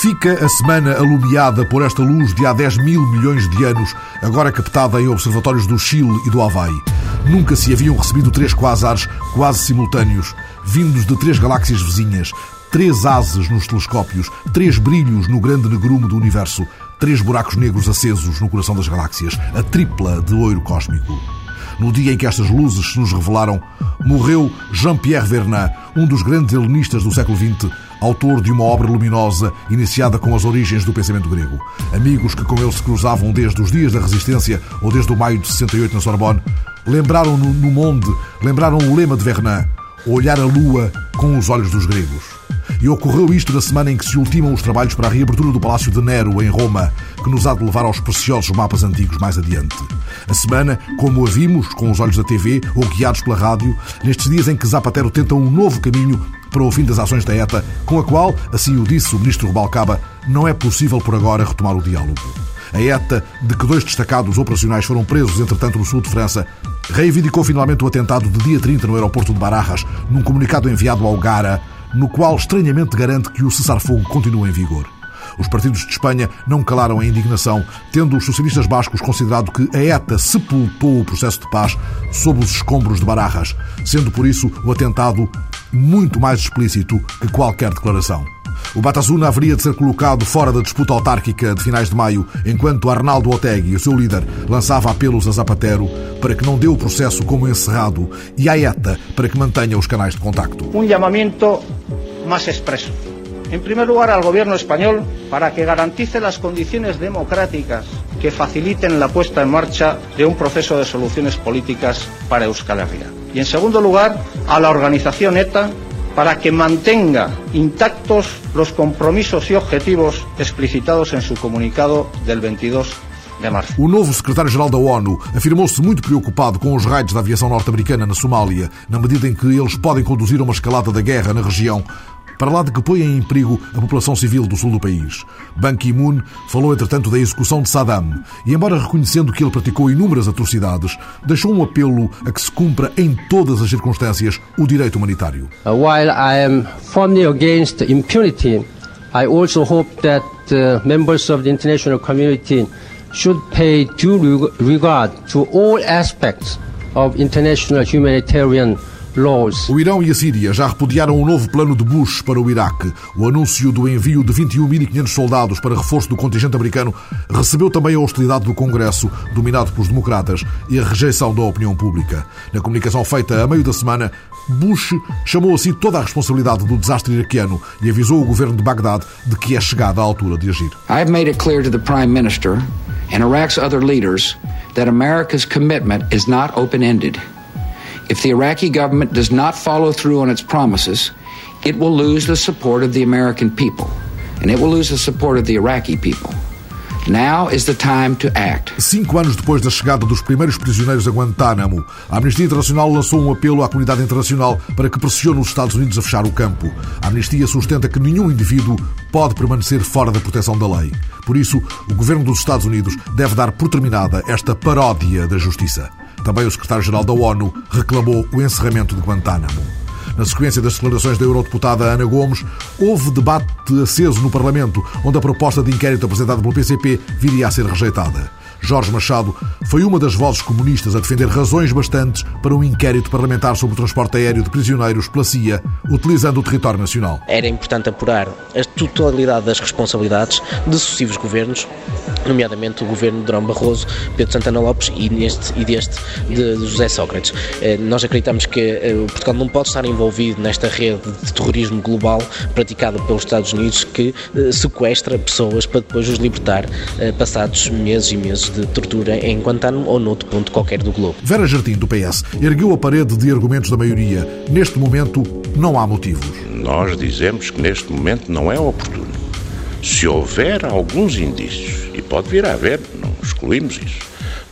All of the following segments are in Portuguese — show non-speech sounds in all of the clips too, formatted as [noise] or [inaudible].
Fica a semana alumiada por esta luz de há 10 mil milhões de anos, agora captada em observatórios do Chile e do Havaí. Nunca se haviam recebido três quasares quase simultâneos, vindos de três galáxias vizinhas, três ases nos telescópios, três brilhos no grande negrume do universo, três buracos negros acesos no coração das galáxias, a tripla de ouro cósmico. No dia em que estas luzes se nos revelaram, morreu Jean-Pierre Vernat, um dos grandes helenistas do século XX, autor de uma obra luminosa iniciada com as origens do pensamento grego. Amigos que com ele se cruzavam desde os dias da Resistência ou desde o maio de 68 na Sorbonne, lembraram-no no Monde, lembraram o lema de Vernat, olhar a lua com os olhos dos gregos. E ocorreu isto na semana em que se ultimam os trabalhos para a reabertura do Palácio de Nero, em Roma, que nos há de levar aos preciosos mapas antigos mais adiante. A semana, como a vimos com os olhos da TV ou guiados pela rádio, nestes dias em que Zapatero tenta um novo caminho para o fim das ações da ETA, com a qual, assim o disse o ministro Rubalcaba, não é possível por agora retomar o diálogo. A ETA, de que dois destacados operacionais foram presos, entretanto, no sul de França, reivindicou finalmente o atentado de dia 30 no aeroporto de Barajas, num comunicado enviado ao Gara, no qual estranhamente garante que o cessar-fogo continua em vigor. Os partidos de Espanha não calaram a indignação, tendo os socialistas bascos considerado que a ETA sepultou o processo de paz sob os escombros de Barajas, sendo por isso o atentado muito mais explícito que qualquer declaração. O Batasuna haveria de ser colocado fora da disputa autárquica de finais de maio, enquanto Arnaldo Otegi, o seu líder, lançava apelos a Zapatero para que não dê o processo como encerrado e à ETA para que mantenha os canais de contacto. Um chamamento mais expresso. En primer lugar, al gobierno español para que garantice las condiciones democráticas que faciliten la puesta en marcha de un proceso de soluciones políticas para Euskal Herria. Y en segundo lugar, a la organización ETA para que mantenga intactos los compromisos y objetivos explicitados en su comunicado del 22 de março. O novo secretário-geral da ONU afirmou-se muito preocupado com os raids da aviação norte-americana na Somália, na medida em que eles podem conduzir a uma escalada da guerra na região, para lá de que põem em perigo a população civil do sul do país. Ban Ki-moon falou, entretanto, da execução de Saddam e, embora reconhecendo que ele praticou inúmeras atrocidades, deixou um apelo a que se cumpra em todas as circunstâncias o direito humanitário. Uh, while I am firmly against impunity, I also hope that uh, members of the international community should pay due regard to all aspects of international humanitarian o Irão e a Síria já repudiaram um novo plano de Bush para o Iraque. O anúncio do envio de 21.500 soldados para reforço do contingente americano recebeu também a hostilidade do Congresso, dominado pelos democratas, e a rejeição da opinião pública. Na comunicação feita a meio da semana, Bush chamou a si toda a responsabilidade do desastre iraquiano e avisou o governo de Bagdade de que é chegada a altura de agir. I have made it clear to the Prime Minister and Iraq's other leaders that America's commitment is not open-ended. If the Iraqi government does not follow through on its promises, it will lose the support of the American people, and it will lose the support of the Iraqi people. Now is the time to act. Cinco anos depois da chegada dos primeiros prisioneiros a Guantánamo, a Amnistia Internacional lançou um apelo à comunidade internacional para que pressione os Estados Unidos a fechar o campo. A Amnistia sustenta que nenhum indivíduo pode permanecer fora da proteção da lei. Por isso, o governo dos Estados Unidos deve dar por terminada esta paródia da justiça. Também o secretário-geral da ONU reclamou o encerramento de Guantánamo. Na sequência das declarações da eurodeputada Ana Gomes, houve debate aceso no Parlamento, onde a proposta de inquérito apresentada pelo PCP viria a ser rejeitada. Jorge Machado foi uma das vozes comunistas a defender razões bastantes para um inquérito parlamentar sobre o transporte aéreo de prisioneiros pela CIA, utilizando o território nacional. Era importante apurar a totalidade das responsabilidades de sucessivos governos nomeadamente o governo de Durão Barroso, Pedro Santana Lopes e, neste, e deste de José Sócrates. Eh, nós acreditamos que eh, Portugal não pode estar envolvido nesta rede de terrorismo global praticada pelos Estados Unidos que eh, sequestra pessoas para depois os libertar passados meses e meses de tortura em Guantánamo ou noutro ponto qualquer do globo. Vera Jardim, do PS, ergueu a parede de argumentos da maioria. Neste momento, não há motivos. Nós dizemos que neste momento não é oportuno. Se houver alguns indícios e pode vir a haver, não excluímos isso,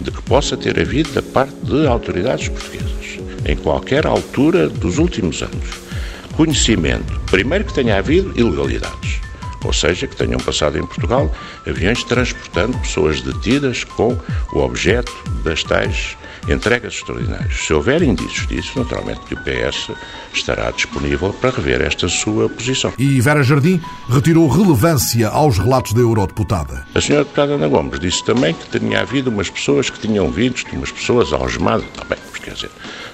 de que possa ter havido da parte de autoridades portuguesas, em qualquer altura dos últimos anos, conhecimento, primeiro que tenha havido ilegalidades, ou seja, que tenham passado em Portugal aviões transportando pessoas detidas com o objeto das tais entregas extraordinárias. Se houver indícios disso, naturalmente que o PS estará disponível para rever esta sua posição. E Vera Jardim retirou relevância aos relatos da eurodeputada. A senhora deputada Ana Gomes disse também que tinha havido umas pessoas que tinham visto, umas pessoas algemadas. Também, tá quer dizer,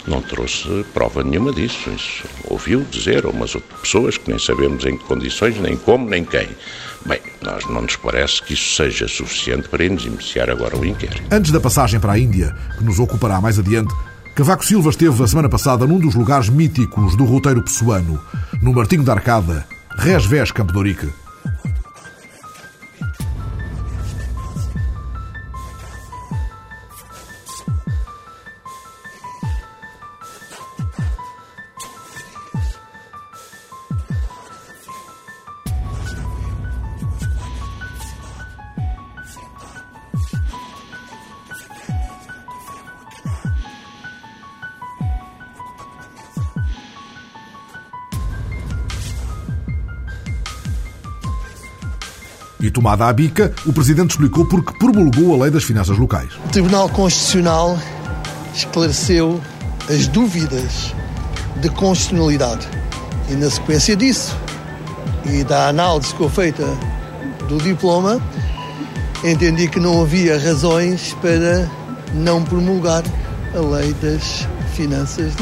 não trouxe prova nenhuma disso. Isso ouviu dizer, ou umas outras pessoas que nem sabemos em que condições, nem como, nem quem. Bem, nós não nos parece que isso seja suficiente para nos iniciar agora o inquérito. Antes da passagem para a Índia, que nos ocupará mais adiante, Cavaco Silva esteve a semana passada num dos lugares míticos do roteiro pessoano, no Martinho da Arcada, Resvés Campo. E tomada a bica, o Presidente explicou porque promulgou a Lei das Finanças Locais. O Tribunal Constitucional esclareceu as dúvidas de constitucionalidade. E na sequência disso, e da análise que foi feita do diploma, entendi que não havia razões para não promulgar a Lei das Finanças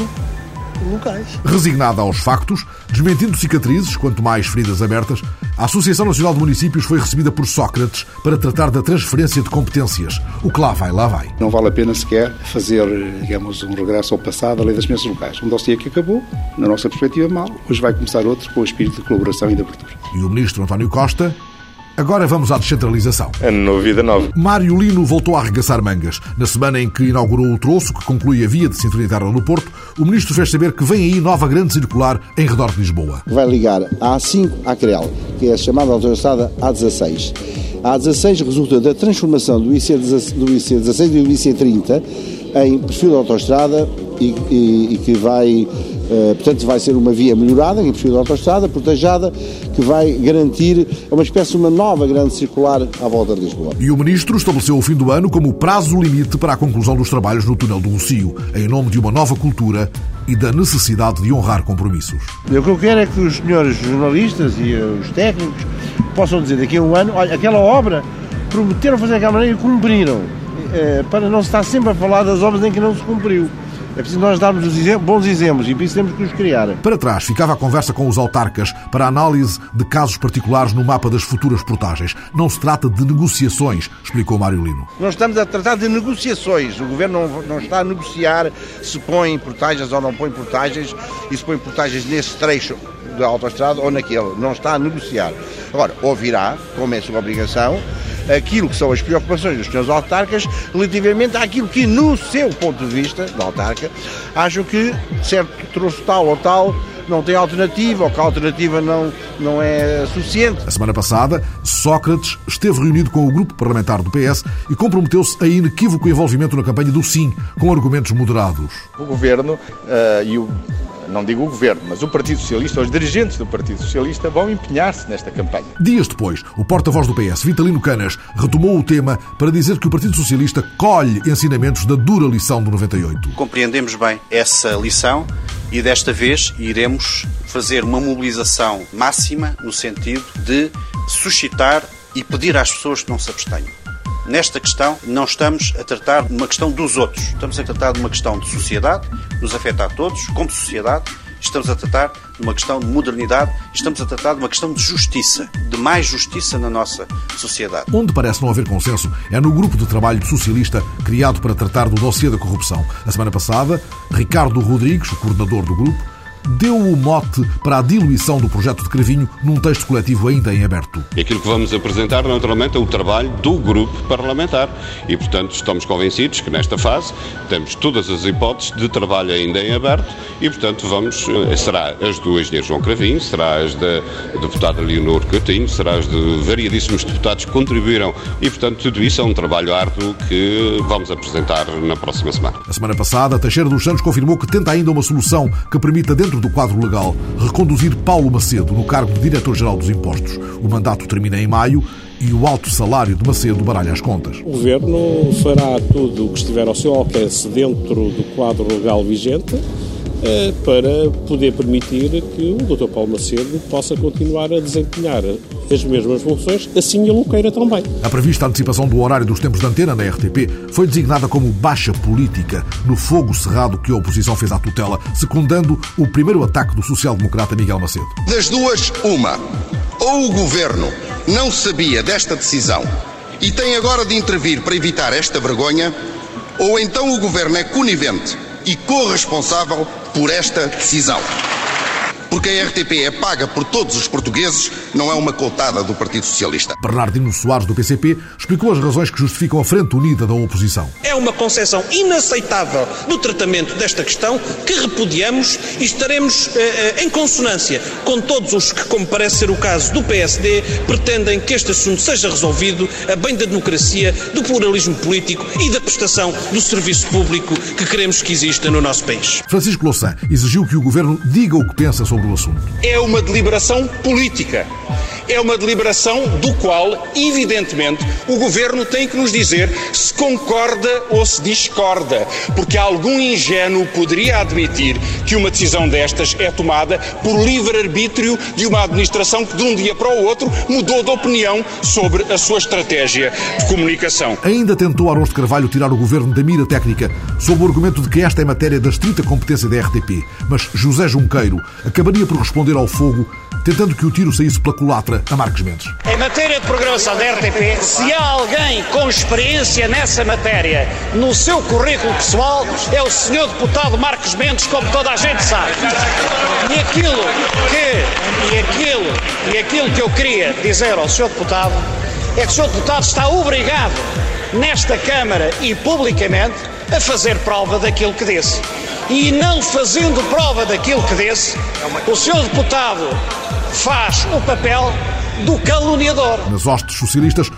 Locais. Resignada aos factos, desmentindo cicatrizes, quanto mais feridas abertas, a Associação Nacional de Municípios foi recebida por Sócrates para tratar da transferência de competências. O que lá vai, lá vai. Não vale a pena sequer fazer, digamos, um regresso ao passado, à lei das finanças locais. Um dossiê que acabou, na nossa perspectiva, mal. Hoje vai começar outro com o espírito de colaboração e de abertura. E o ministro António Costa Agora vamos à descentralização. A novidade nova. Mário Lino voltou a arregaçar mangas. Na semana em que inaugurou o troço que conclui a via de cintura interna no Porto, o ministro fez saber que vem aí nova grande circular em redor de Lisboa. Vai ligar a A5 à CREL, que é a chamada autoestrada A16. A A16 resulta da transformação do IC16 do IC16 e do IC30 em perfil de autoestrada e, e, e que vai Uh, portanto, vai ser uma via melhorada, em perfil de autoestrada, protejada, que vai garantir uma espécie de uma nova grande circular à volta de Lisboa. E o Ministro estabeleceu o fim do ano como prazo limite para a conclusão dos trabalhos no túnel do Rocio, em nome de uma nova cultura e da necessidade de honrar compromissos. O que eu quero é que os senhores jornalistas e os técnicos possam dizer daqui a um ano, olha, aquela obra prometeram fazer aquela maneira e cumpriram, é, para não se estar sempre a falar das obras em que não se cumpriu. É preciso nós darmos os exemplos, bons exemplos e por isso temos que os criar. Para trás ficava a conversa com os autarcas para análise de casos particulares no mapa das futuras portagens. Não se trata de negociações, explicou Mário Lino. Nós estamos a tratar de negociações. O Governo não, não está a negociar se põe portagens ou não põe portagens e se põe portagens nesse trecho da autoestrada ou naquele. Não está a negociar. Agora, ouvirá, como é sua obrigação, aquilo que são as preocupações dos senhores autarcas relativamente àquilo que, no seu ponto de vista, da autarca, acham que certo trouxe tal ou tal não tem alternativa ou que a alternativa não, não é suficiente. A semana passada, Sócrates esteve reunido com o grupo parlamentar do PS e comprometeu-se a inequívoco envolvimento na campanha do Sim, com argumentos moderados. O governo uh, e o não digo o governo, mas o Partido Socialista, os dirigentes do Partido Socialista vão empenhar-se nesta campanha. Dias depois, o porta-voz do PS, Vitalino Canas, retomou o tema para dizer que o Partido Socialista colhe ensinamentos da dura lição do 98. Compreendemos bem essa lição e desta vez iremos fazer uma mobilização máxima no sentido de suscitar e pedir às pessoas que não se abstenham. Nesta questão, não estamos a tratar de uma questão dos outros, estamos a tratar de uma questão de sociedade, nos afeta a todos, como sociedade, estamos a tratar de uma questão de modernidade, estamos a tratar de uma questão de justiça, de mais justiça na nossa sociedade. Onde parece não haver consenso é no grupo de trabalho socialista criado para tratar do dossiê da corrupção. A semana passada, Ricardo Rodrigues, o coordenador do grupo, deu o mote para a diluição do projeto de Cravinho num texto coletivo ainda em aberto. E aquilo que vamos apresentar, naturalmente, é o trabalho do grupo parlamentar. E, portanto, estamos convencidos que nesta fase temos todas as hipóteses de trabalho ainda em aberto e, portanto, vamos, eh, será as do engenheiro João Cravinho, será as da deputada Leonor Coutinho, será as de variadíssimos deputados que contribuíram e, portanto, tudo isso é um trabalho árduo que vamos apresentar na próxima semana. A semana passada, Teixeira dos Santos confirmou que tenta ainda uma solução que permita, dentro do quadro legal, reconduzir Paulo Macedo no cargo de Diretor-Geral dos Impostos. O mandato termina em maio e o alto salário de Macedo baralha as contas. O Governo fará tudo o que estiver ao seu alcance dentro do quadro legal vigente para poder permitir que o Dr. Paulo Macedo possa continuar a desempenhar as mesmas funções, assim ele o queira também. A prevista antecipação do horário dos tempos de antena na RTP foi designada como baixa política no fogo cerrado que a oposição fez à tutela, secundando o primeiro ataque do social-democrata Miguel Macedo. Das duas, uma. Ou o governo não sabia desta decisão e tem agora de intervir para evitar esta vergonha, ou então o governo é conivente e corresponsável por esta decisão. Porque a RTP é paga por todos os portugueses, não é uma cotada do Partido Socialista. Bernardino Soares, do PCP, explicou as razões que justificam a frente unida da oposição. É uma concepção inaceitável no tratamento desta questão que repudiamos e estaremos eh, eh, em consonância com todos os que, como parece ser o caso do PSD, pretendem que este assunto seja resolvido a bem da democracia, do pluralismo político e da prestação do serviço público que queremos que exista no nosso país. Francisco Louçã exigiu que o governo diga o que pensa sobre o assunto. É uma deliberação política. É uma deliberação do qual, evidentemente, o governo tem que nos dizer se concorda ou se discorda, porque algum ingênuo poderia admitir que uma decisão destas é tomada por livre-arbítrio de uma administração que de um dia para o outro mudou de opinião sobre a sua estratégia de comunicação. Ainda tentou Arons de Carvalho tirar o governo da mira técnica sob o argumento de que esta é matéria da estrita competência da RTP, mas José Junqueiro acabaria por responder ao fogo tentando que o tiro saísse pela culatra a Marcos Mendes. Em matéria de programação da RTP, se há alguém com experiência nessa matéria no seu currículo pessoal, é o senhor deputado Marcos Mendes, como toda a gente sabe. E aquilo que, e aquilo, e aquilo que eu queria dizer ao senhor deputado é que o senhor deputado está obrigado nesta Câmara e publicamente a fazer prova daquilo que disse. E não fazendo prova daquilo que disse, o senhor deputado faz o papel do caluniador. Nas hostes socialistas,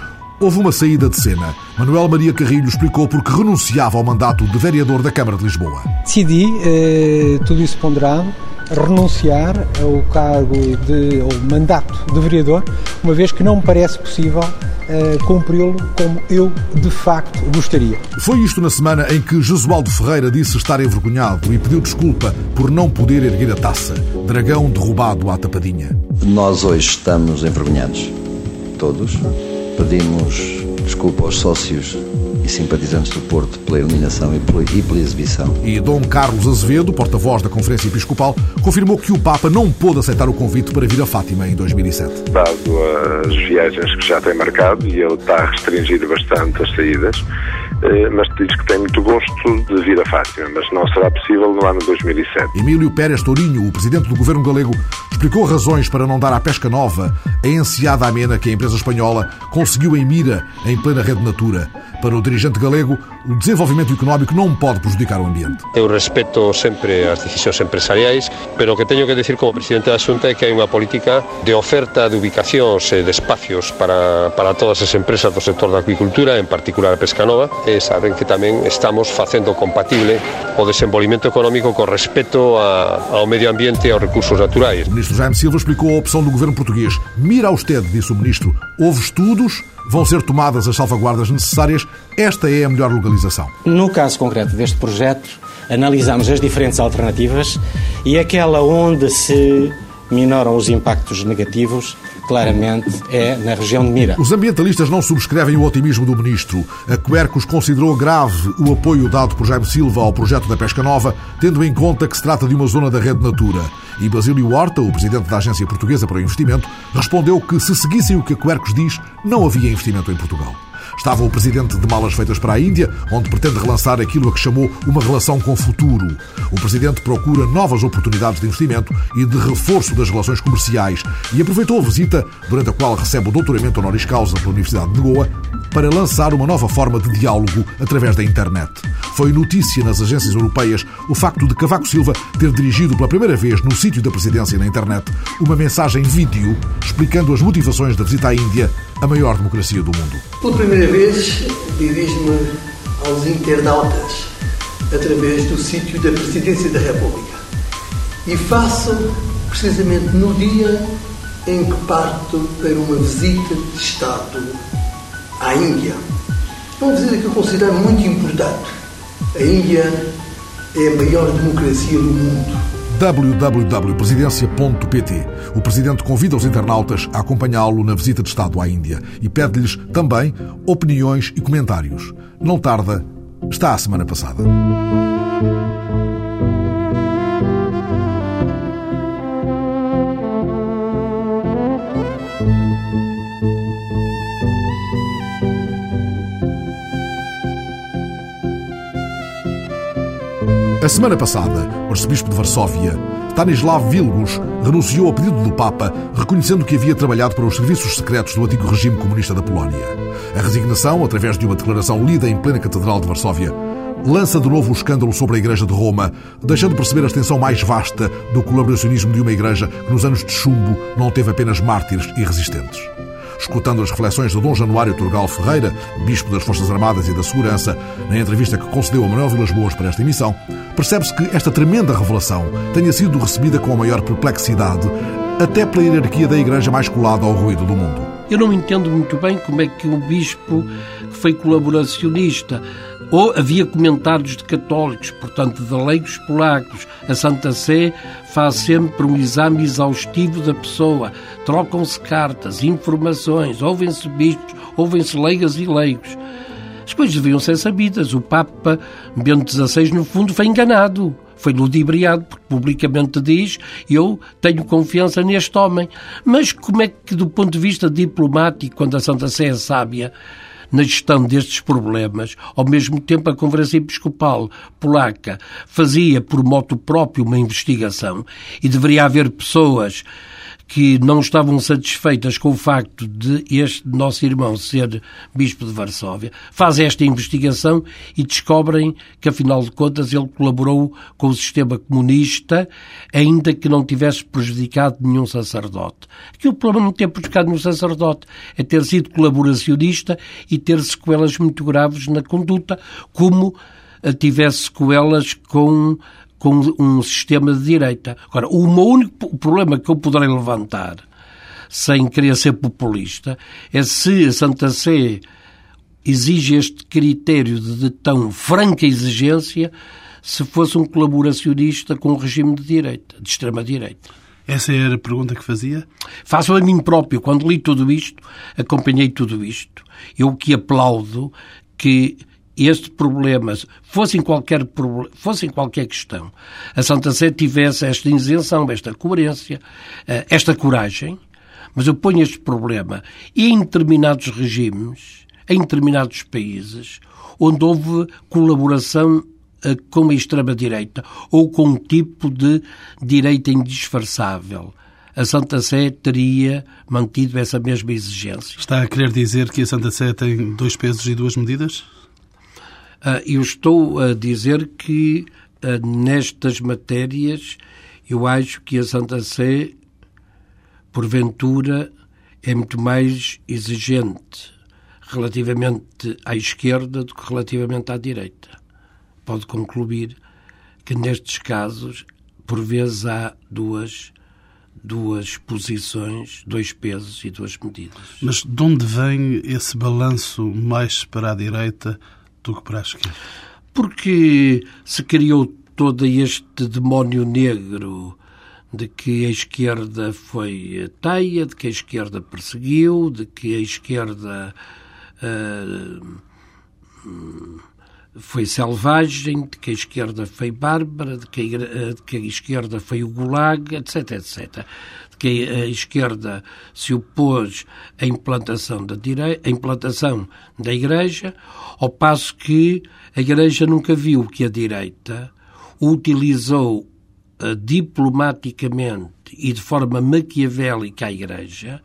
houve uma saída de cena. Manuel Maria Carrilho explicou porque renunciava ao mandato de vereador da Câmara de Lisboa. Decidi, eh, tudo isso ponderado, renunciar ao cargo de, ao mandato de vereador, uma vez que não me parece possível uh, cumpri-lo como eu de facto gostaria. Foi isto na semana em que Josualdo Ferreira disse estar envergonhado e pediu desculpa por não poder erguer a taça. Dragão derrubado à tapadinha. Nós hoje estamos envergonhados. Todos. Pedimos desculpa aos sócios e simpatizantes do Porto pela eliminação e pela, e pela exibição. E Dom Carlos Azevedo, porta-voz da Conferência Episcopal, confirmou que o Papa não pôde aceitar o convite para vir a Fátima em 2007. Dado as viagens que já tem marcado, e ele está a restringir bastante as saídas, eh, mas diz que tem muito gosto de vir a Fátima, mas não será possível no ano 2007. Emílio Pérez Tourinho, o presidente do governo galego, explicou razões para não dar à pesca nova a enseada amena que a empresa espanhola conseguiu em Mira, em plena rede Natura. Para o dirigente galego, o desenvolvimento económico não pode prejudicar o ambiente. Eu respeto sempre as decisões empresariais, pero o que teño que decir como presidente da Xunta é que hai unha política de oferta de ubicacións e de espacios para, para todas as empresas do sector da acuicultura, en particular a pesca nova, e saben que tamén estamos facendo compatible o desenvolvimento económico co respeto a, ao medio ambiente e aos recursos naturais. O ministro Jaime Silva explicou a opção do governo português. Mira austede, disse o ministro. Houve estudos vão ser tomadas as salvaguardas necessárias. Esta é a melhor localização. No caso concreto deste projeto, analisamos as diferentes alternativas e aquela onde se minoram os impactos negativos, claramente é na região de Mira. Os ambientalistas não subscrevem o otimismo do ministro. A Quercus considerou grave o apoio dado por Jaime Silva ao projeto da Pesca Nova, tendo em conta que se trata de uma zona da rede Natura. E Basílio Horta, o presidente da Agência Portuguesa para o Investimento, respondeu que se seguissem o que a Quercus diz, não havia investimento em Portugal. Estava o presidente de Malas Feitas para a Índia, onde pretende relançar aquilo a que chamou uma relação com o futuro. O presidente procura novas oportunidades de investimento e de reforço das relações comerciais e aproveitou a visita, durante a qual recebe o doutoramento honoris causa pela Universidade de Goa, para lançar uma nova forma de diálogo através da internet. Foi notícia nas agências europeias o facto de Cavaco Silva ter dirigido pela primeira vez no sítio da presidência na internet uma mensagem vídeo explicando as motivações da visita à Índia, a maior democracia do mundo. Pela primeira vez, dirijo-me aos internautas através do sítio da Presidência da República e faço precisamente no dia em que parto para uma visita de Estado à Índia. É uma visita que eu considero muito importante. A Índia é a maior democracia do mundo www.presidencia.pt. O Presidente convida os internautas a acompanhá-lo na visita de Estado à Índia e pede-lhes também opiniões e comentários. Não tarda, está a semana passada. A semana passada, o arcebispo de Varsóvia, Stanislav Vilgus, renunciou ao pedido do Papa, reconhecendo que havia trabalhado para os serviços secretos do antigo regime comunista da Polónia. A resignação, através de uma declaração lida em plena Catedral de Varsóvia, lança de novo o escândalo sobre a Igreja de Roma, deixando perceber a extensão mais vasta do colaboracionismo de uma Igreja que nos anos de chumbo não teve apenas mártires e resistentes escutando as reflexões de Dom Januário Turgal Ferreira, bispo das Forças Armadas e da Segurança, na entrevista que concedeu a Manuel Vilas Boas para esta emissão, percebe-se que esta tremenda revelação tenha sido recebida com a maior perplexidade, até pela hierarquia da Igreja mais colada ao ruído do mundo. Eu não entendo muito bem como é que um bispo que foi colaboracionista ou havia comentários de católicos, portanto de leigos polacos. A Santa Sé faz sempre um exame exaustivo da pessoa. Trocam-se cartas, informações, ouvem-se bispos, ouvem-se leigas e leigos. As coisas deviam ser sabidas. O Papa Bento XVI, no fundo, foi enganado. Foi ludibriado, porque publicamente diz: Eu tenho confiança neste homem. Mas como é que, do ponto de vista diplomático, quando a Santa Sé é sábia, na gestão destes problemas. Ao mesmo tempo, a Conferência Episcopal Polaca fazia por moto próprio uma investigação e deveria haver pessoas que não estavam satisfeitas com o facto de este nosso irmão ser bispo de Varsóvia, fazem esta investigação e descobrem que, afinal de contas, ele colaborou com o sistema comunista, ainda que não tivesse prejudicado nenhum sacerdote. Aqui o problema não ter prejudicado nenhum sacerdote é ter sido colaboracionista e ter sequelas muito graves na conduta, como tivesse sequelas com com um sistema de direita. Agora, o único problema que eu poderei levantar, sem querer ser populista, é se a Santa Sé exige este critério de, tão franca exigência se fosse um colaboracionista com o regime de direita, de extrema-direita. Essa era a pergunta que fazia? Faço a mim próprio. Quando li tudo isto, acompanhei tudo isto. Eu que aplaudo que este problema, fosse em qualquer, fosse em qualquer questão, a Santa Sé tivesse esta isenção, esta coerência, eh, esta coragem, mas eu ponho este problema e em determinados regimes, em determinados países, onde houve colaboração eh, com a extrema-direita ou com um tipo de direita indisfarçável. A Santa Sé teria mantido essa mesma exigência. Está a querer dizer que a Santa Sé tem dois pesos e duas medidas? Ah, eu estou a dizer que ah, nestas matérias eu acho que a Santa Sé, porventura, é muito mais exigente relativamente à esquerda do que relativamente à direita. Pode concluir que nestes casos, por vezes, há duas, duas posições, dois pesos e duas medidas. Mas de onde vem esse balanço mais para a direita do que para a esquerda? Porque se criou todo este demónio negro de que a esquerda foi teia, de que a esquerda perseguiu, de que a esquerda uh, foi selvagem, de que a esquerda foi bárbara, de que a, de que a esquerda foi o gulag, etc, etc. Que a esquerda se opôs à implantação da, dire... à implantação da Igreja, ao passo que a Igreja nunca viu que a direita utilizou diplomaticamente e de forma maquiavélica a Igreja,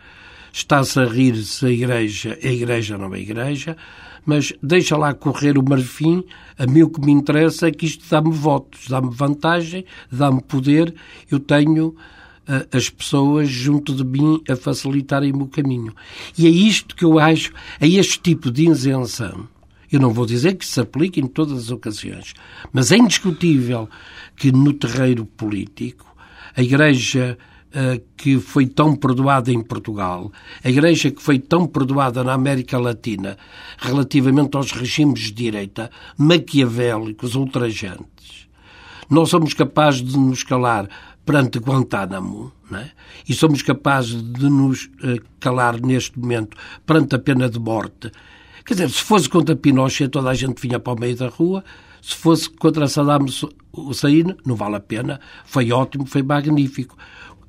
está-se a rir se a Igreja é Igreja não é Igreja, mas deixa lá correr o marfim, a mim o que me interessa é que isto dá-me votos, dá-me vantagem, dá-me poder, eu tenho uh, as pessoas junto de mim a facilitarem-me o caminho. E é isto que eu acho, é este tipo de isenção, eu não vou dizer que se aplique em todas as ocasiões, mas é indiscutível que no terreiro político a Igreja uh, que foi tão perdoada em Portugal, a Igreja que foi tão perdoada na América Latina relativamente aos regimes de direita maquiavélicos, ultrajantes, nós somos capazes de nos calar perante Guantánamo, é? e somos capazes de nos uh, calar neste momento perante a pena de morte Quer dizer, se fosse contra Pinochet, toda a gente vinha para o meio da rua. Se fosse contra Saddam Hussein, não vale a pena. Foi ótimo, foi magnífico.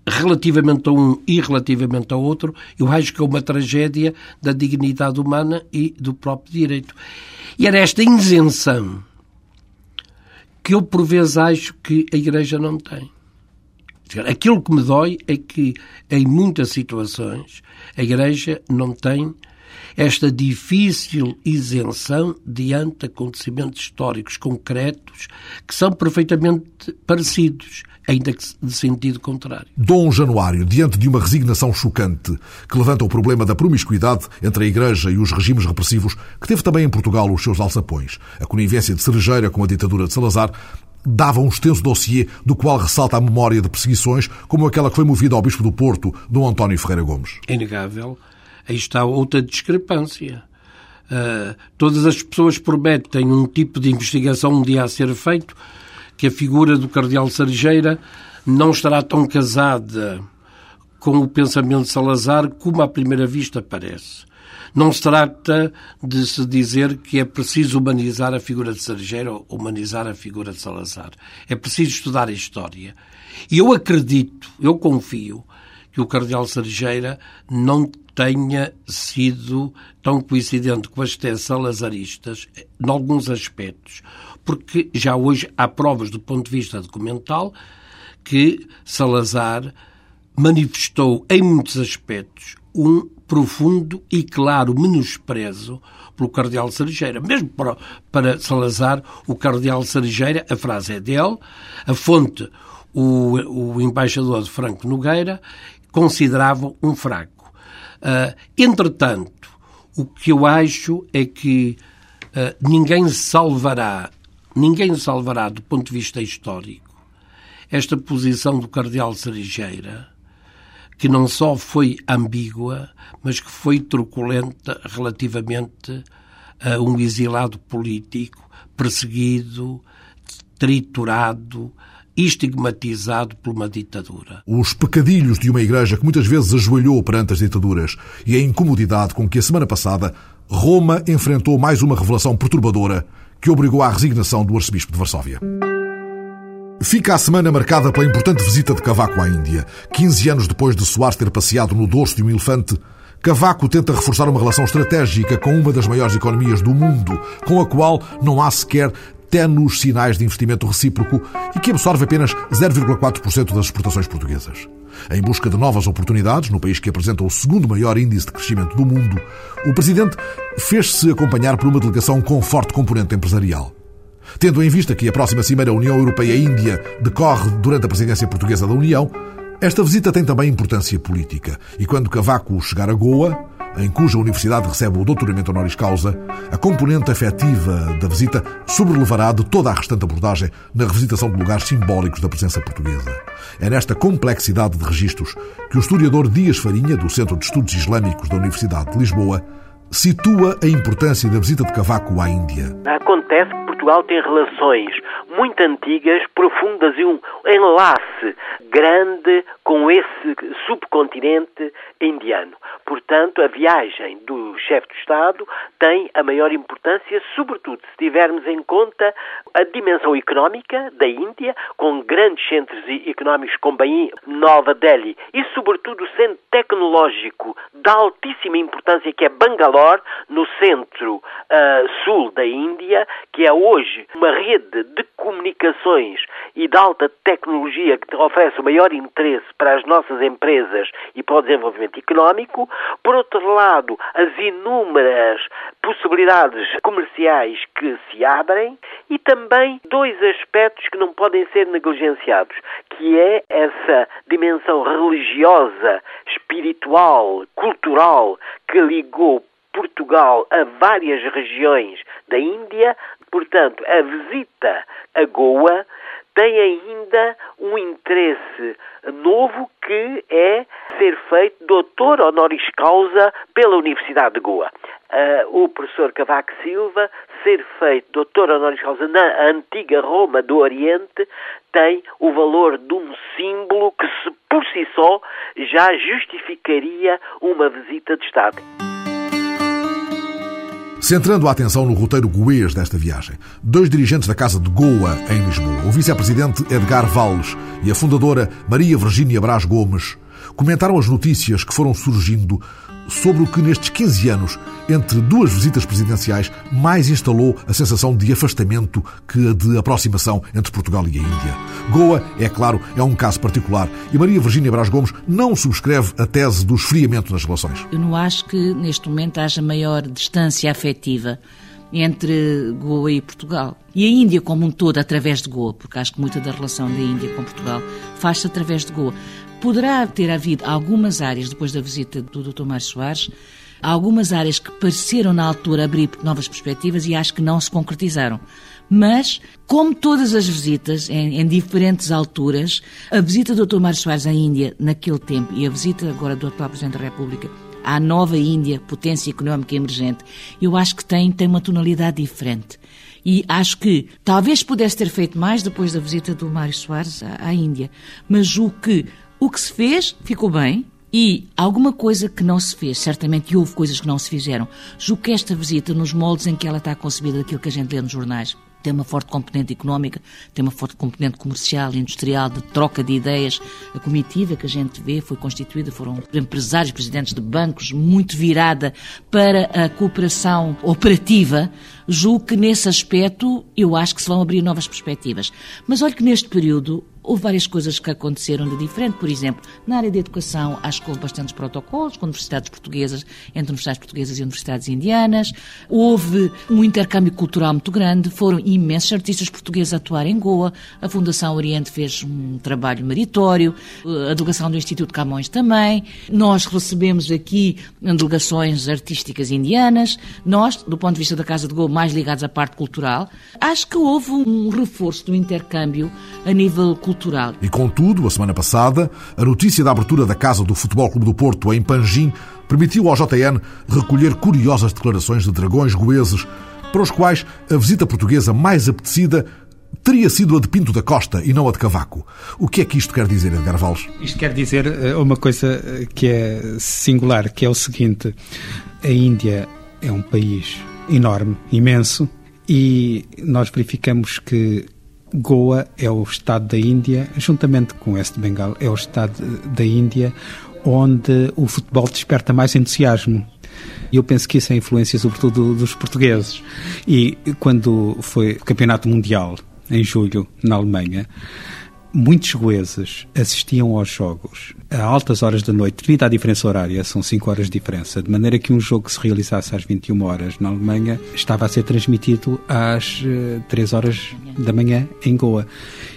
Relativamente a um e relativamente ao outro, eu acho que é uma tragédia da dignidade humana e do próprio direito. E era esta isenção que eu, por vezes, acho que a Igreja não tem. Aquilo que me dói é que, em muitas situações, a Igreja não tem esta difícil isenção diante acontecimentos históricos concretos que são perfeitamente parecidos, ainda que de sentido contrário. Dom Januário, diante de uma resignação chocante que levanta o problema da promiscuidade entre a Igreja e os regimes repressivos, que teve também em Portugal os seus alçapões, a conivência de Cerejeira com a ditadura de Salazar, dava um extenso dossiê do qual ressalta a memória de perseguições como aquela que foi movida ao Bispo do Porto, Dom António Ferreira Gomes. É inegável aí está outra discrepância. Uh, todas as pessoas prometem um tipo de investigação um dia a ser feito, que a figura do Cardeal Sarjeira não estará tão casada com o pensamento de Salazar como à primeira vista parece. Não se trata de se dizer que é preciso humanizar a figura de Sarjeira ou humanizar a figura de Salazar. É preciso estudar a história. E eu acredito, eu confio, que o Cardeal Sarjeira não tenha sido tão coincidente com as teses salazaristas em alguns aspectos, porque já hoje há provas do ponto de vista documental que Salazar manifestou em muitos aspectos um profundo e claro menosprezo pelo cardeal Cerejeira. Mesmo para, para Salazar, o cardeal Cerejeira, a frase é dele, a fonte, o, o embaixador Franco Nogueira, considerava um fraco. Uh, entretanto, o que eu acho é que uh, ninguém salvará, ninguém salvará do ponto de vista histórico esta posição do cardeal Cerejeira, que não só foi ambígua, mas que foi truculenta relativamente a um exilado político perseguido, triturado, estigmatizado por uma ditadura. Os pecadilhos de uma igreja que muitas vezes ajoelhou perante as ditaduras e a incomodidade com que a semana passada Roma enfrentou mais uma revelação perturbadora que obrigou à resignação do arcebispo de Varsóvia. Fica a semana marcada pela importante visita de Cavaco à Índia. 15 anos depois de Soares ter passeado no dorso de um elefante, Cavaco tenta reforçar uma relação estratégica com uma das maiores economias do mundo, com a qual não há sequer tenos sinais de investimento recíproco e que absorve apenas 0,4% das exportações portuguesas. Em busca de novas oportunidades, no país que apresenta o segundo maior índice de crescimento do mundo, o presidente fez-se acompanhar por uma delegação com forte componente empresarial. Tendo em vista que a próxima Cimeira União Europeia-Índia decorre durante a presidência portuguesa da União, esta visita tem também importância política. E quando Cavaco chegar a Goa, em cuja universidade recebe o doutoramento honoris causa, a componente afetiva da visita sobrelevará de toda a restante abordagem na revisitação de lugares simbólicos da presença portuguesa. É nesta complexidade de registros que o historiador Dias Farinha, do Centro de Estudos Islâmicos da Universidade de Lisboa, situa a importância da visita de Cavaco à Índia. Acontece Portugal tem relações muito antigas, profundas e um enlace grande com esse subcontinente indiano. Portanto, a viagem do chefe de Estado tem a maior importância, sobretudo se tivermos em conta a dimensão económica da Índia, com grandes centros económicos como Nova Delhi e, sobretudo, o centro tecnológico de altíssima importância que é Bangalore, no centro uh, sul da Índia, que é hoje uma rede de comunicações e de alta tecnologia que oferece o maior interesse para as nossas empresas e para o desenvolvimento económico. Por outro lado, as inúmeras possibilidades comerciais que se abrem e também dois aspectos que não podem ser negligenciados, que é essa dimensão religiosa, espiritual, cultural que ligou Portugal a várias regiões da Índia. Portanto, a visita a Goa tem ainda um interesse novo que é ser feito doutor honoris causa pela Universidade de Goa. Uh, o professor Cavaco Silva ser feito doutor honoris causa na antiga Roma do Oriente tem o valor de um símbolo que se, por si só já justificaria uma visita de Estado. Centrando a atenção no roteiro goês desta viagem, dois dirigentes da Casa de Goa, em Lisboa, o vice-presidente Edgar Valles e a fundadora Maria Virgínia Brás Gomes, comentaram as notícias que foram surgindo sobre o que nestes 15 anos, entre duas visitas presidenciais, mais instalou a sensação de afastamento que a de aproximação entre Portugal e a Índia. Goa, é claro, é um caso particular e Maria Virgínia Brás Gomes não subscreve a tese do esfriamento nas relações. Eu não acho que neste momento haja maior distância afetiva entre Goa e Portugal. E a Índia como um todo através de Goa, porque acho que muita da relação da Índia com Portugal faz-se através de Goa. Poderá ter havido algumas áreas, depois da visita do Dr. Mário Soares, algumas áreas que pareceram na altura abrir novas perspectivas e acho que não se concretizaram. Mas, como todas as visitas, em, em, diferentes alturas, a visita do Dr. Mário Soares à Índia naquele tempo e a visita agora do atual Presidente da República à nova Índia, potência económica emergente, eu acho que tem, tem uma tonalidade diferente. E acho que talvez pudesse ter feito mais depois da visita do Mário Soares à, à Índia. Mas o que o que se fez ficou bem e alguma coisa que não se fez, certamente houve coisas que não se fizeram. Julgo que esta visita, nos moldes em que ela está concebida, daquilo que a gente lê nos jornais, tem uma forte componente económica, tem uma forte componente comercial, industrial, de troca de ideias. A comitiva que a gente vê foi constituída, foram empresários, presidentes de bancos, muito virada para a cooperação operativa. Julgo que nesse aspecto eu acho que se vão abrir novas perspectivas. Mas olha que neste período Houve várias coisas que aconteceram de diferente, por exemplo, na área da educação, acho que houve bastantes protocolos com universidades portuguesas, entre universidades portuguesas e universidades indianas. Houve um intercâmbio cultural muito grande, foram imensos artistas portugueses a atuar em Goa. A Fundação Oriente fez um trabalho meritório, a delegação do Instituto Camões também. Nós recebemos aqui delegações artísticas indianas. Nós, do ponto de vista da Casa de Goa, mais ligados à parte cultural. Acho que houve um reforço do intercâmbio a nível cultural cultural. E contudo, a semana passada, a notícia da abertura da Casa do Futebol Clube do Porto em Panjim permitiu ao JN recolher curiosas declarações de dragões goeses, para os quais a visita portuguesa mais apetecida teria sido a de Pinto da Costa e não a de Cavaco. O que é que isto quer dizer, Edgar Valles? Isto quer dizer eh, uma coisa eh, que é singular, que é o seguinte: a Índia é um país enorme, imenso, e nós verificamos que Goa é o estado da Índia, juntamente com este Bengal, é o estado da Índia onde o futebol desperta mais entusiasmo. E eu penso que isso é influência sobretudo dos portugueses. E quando foi o Campeonato Mundial, em julho, na Alemanha, muitos goeses assistiam aos jogos a altas horas da noite, devido à diferença horária, são 5 horas de diferença, de maneira que um jogo que se realizasse às 21 horas na Alemanha estava a ser transmitido às 3 eh, horas da manhã em Goa.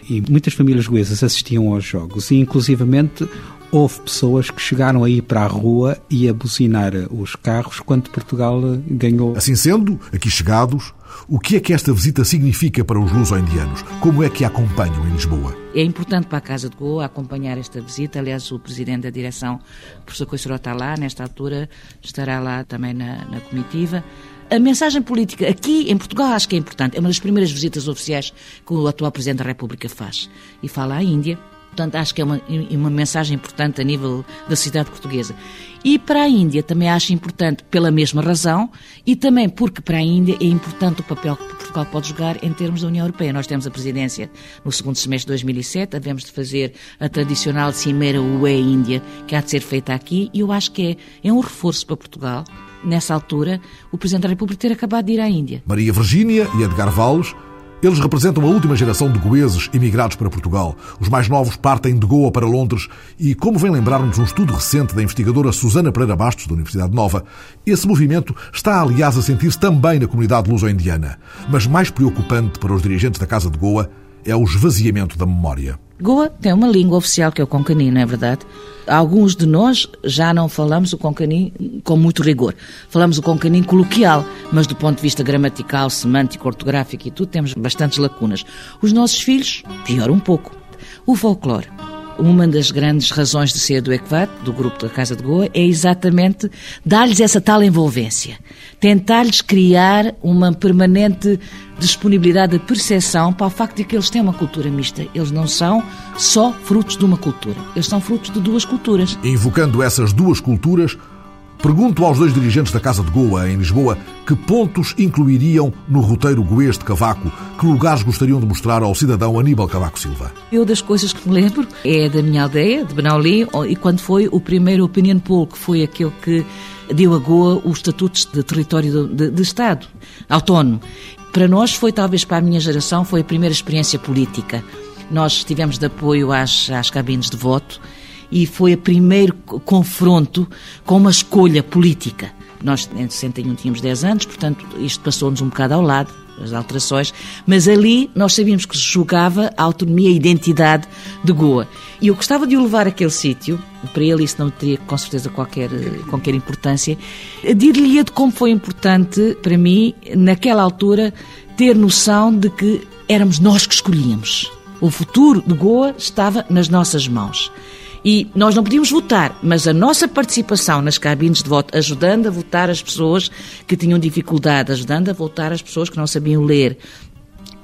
E muitas famílias goesas assistiam aos jogos e, inclusivamente, houve pessoas que chegaram a ir para a rua e a buzinar os carros quando Portugal ganhou. Assim sendo, aqui chegados, O que é que esta visita significa para os luso-indianos? Como é que a acompanham em Lisboa? É importante para a Casa de Goa acompanhar esta visita. Aliás, o presidente da direção, professor Coiceró, está lá. Nesta altura estará lá também na, na comitiva. A mensagem política aqui em Portugal acho que é importante. É uma das primeiras visitas oficiais que o atual Presidente da República faz. E fala à Índia. Portanto, acho que é uma, uma mensagem importante a nível da cidade portuguesa. E para a Índia também acho importante pela mesma razão e também porque para a Índia é importante o papel que Portugal pode jogar em termos da União Europeia. Nós temos a presidência no segundo semestre de 2007, havemos de fazer a tradicional cimeira UE-Índia, que há de ser feita aqui, e eu acho que é, é um reforço para Portugal nessa altura, o Presidente da República ter acabado de ir à Índia. Maria Virgínia e Edgar Valles eles representam a última geração de goeses imigrados para Portugal. Os mais novos partem de Goa para Londres e, como vem lembrar-nos um estudo recente da investigadora Susana Pereira Bastos, da Universidade Nova, esse movimento está, aliás, a sentir-se também na comunidade luso-indiana. Mas mais preocupante para os dirigentes da Casa de Goa é o esvaziamento da memória. Goa tem uma língua oficial que é o Konkani, não é verdade? Alguns de nós já não falamos o Konkani com muito rigor. Falamos o Konkani coloquial, mas do ponto de vista gramatical, semântico, ortográfico e tudo, temos bastantes lacunas. Os nossos filhos, pior um pouco. O folclore. Uma das grandes razões de ser do ECVAT, do grupo da Casa de Goa, é exatamente dar-lhes essa tal envolvência. Tentar-lhes criar uma permanente disponibilidade de percepção para o facto de que eles têm uma cultura mista. Eles não são só frutos de uma cultura. Eles são frutos de duas culturas. Invocando essas duas culturas, Pergunto aos dois dirigentes da Casa de Goa, em Lisboa, que pontos incluiriam no roteiro Goês de Cavaco, que lugares gostariam de mostrar ao cidadão Aníbal Cavaco Silva. Eu das coisas que me lembro é da minha aldeia, de Benauli, e quando foi o primeiro Opinion Poll, que foi aquele que deu a Goa os estatutos de território de, de Estado, autónomo. Para nós foi, talvez para a minha geração, foi a primeira experiência política. Nós tivemos de apoio às, às cabines de voto e foi o primeiro confronto com uma escolha política. Nós em 61 tínhamos 10 anos, portanto isto passou-nos um bocado ao lado, as alterações, mas ali nós sabíamos que se julgava a autonomia e a identidade de Goa. E eu gostava de o levar àquele sítio, para ele isso não teria com certeza qualquer, qualquer importância, dir-lhe de como foi importante para mim, naquela altura, ter noção de que éramos nós que escolhíamos. O futuro de Goa estava nas nossas mãos. E nós não podíamos votar, mas a nossa participação nas cabines de voto, ajudando a votar as pessoas que tinham dificuldade, ajudando a votar as pessoas que não sabiam ler,